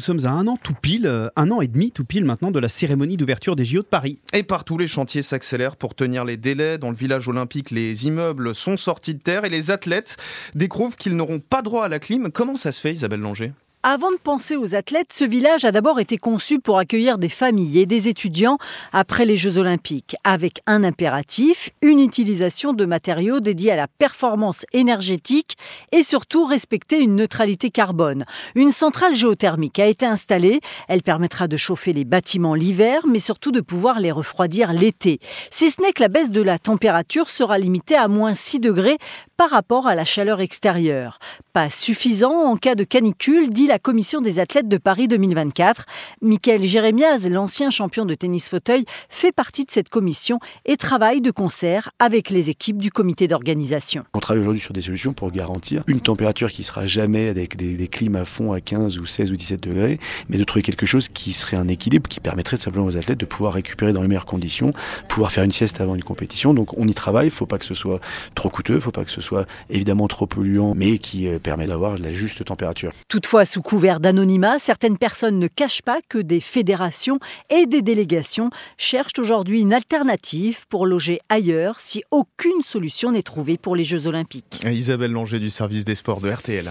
Nous sommes à un an tout pile, euh, un an et demi tout pile maintenant de la cérémonie d'ouverture des JO de Paris. Et partout, les chantiers s'accélèrent pour tenir les délais. Dans le village olympique, les immeubles sont sortis de terre et les athlètes découvrent qu'ils n'auront pas droit à la clim. Comment ça se fait, Isabelle Langer? Avant de penser aux athlètes, ce village a d'abord été conçu pour accueillir des familles et des étudiants après les Jeux olympiques, avec un impératif, une utilisation de matériaux dédiés à la performance énergétique et surtout respecter une neutralité carbone. Une centrale géothermique a été installée, elle permettra de chauffer les bâtiments l'hiver, mais surtout de pouvoir les refroidir l'été. Si ce n'est que la baisse de la température sera limitée à moins 6 degrés par rapport à la chaleur extérieure. Pas suffisant en cas de canicule, dit la commission des athlètes de Paris 2024. Michael Jérémiaz, l'ancien champion de tennis fauteuil, fait partie de cette commission et travaille de concert avec les équipes du comité d'organisation. On travaille aujourd'hui sur des solutions pour garantir une température qui sera jamais avec des, des clims à fond à 15 ou 16 ou 17 degrés, mais de trouver quelque chose qui serait un équilibre qui permettrait simplement aux athlètes de pouvoir récupérer dans les meilleures conditions, pouvoir faire une sieste avant une compétition. Donc on y travaille, il ne faut pas que ce soit trop coûteux, il ne faut pas que ce soit évidemment trop polluant, mais qui euh, permet d'avoir la juste température. Toutefois, sous couvert d'anonymat, certaines personnes ne cachent pas que des fédérations et des délégations cherchent aujourd'hui une alternative pour loger ailleurs si aucune solution n'est trouvée pour les Jeux olympiques. Isabelle Langer du service des sports de RTL.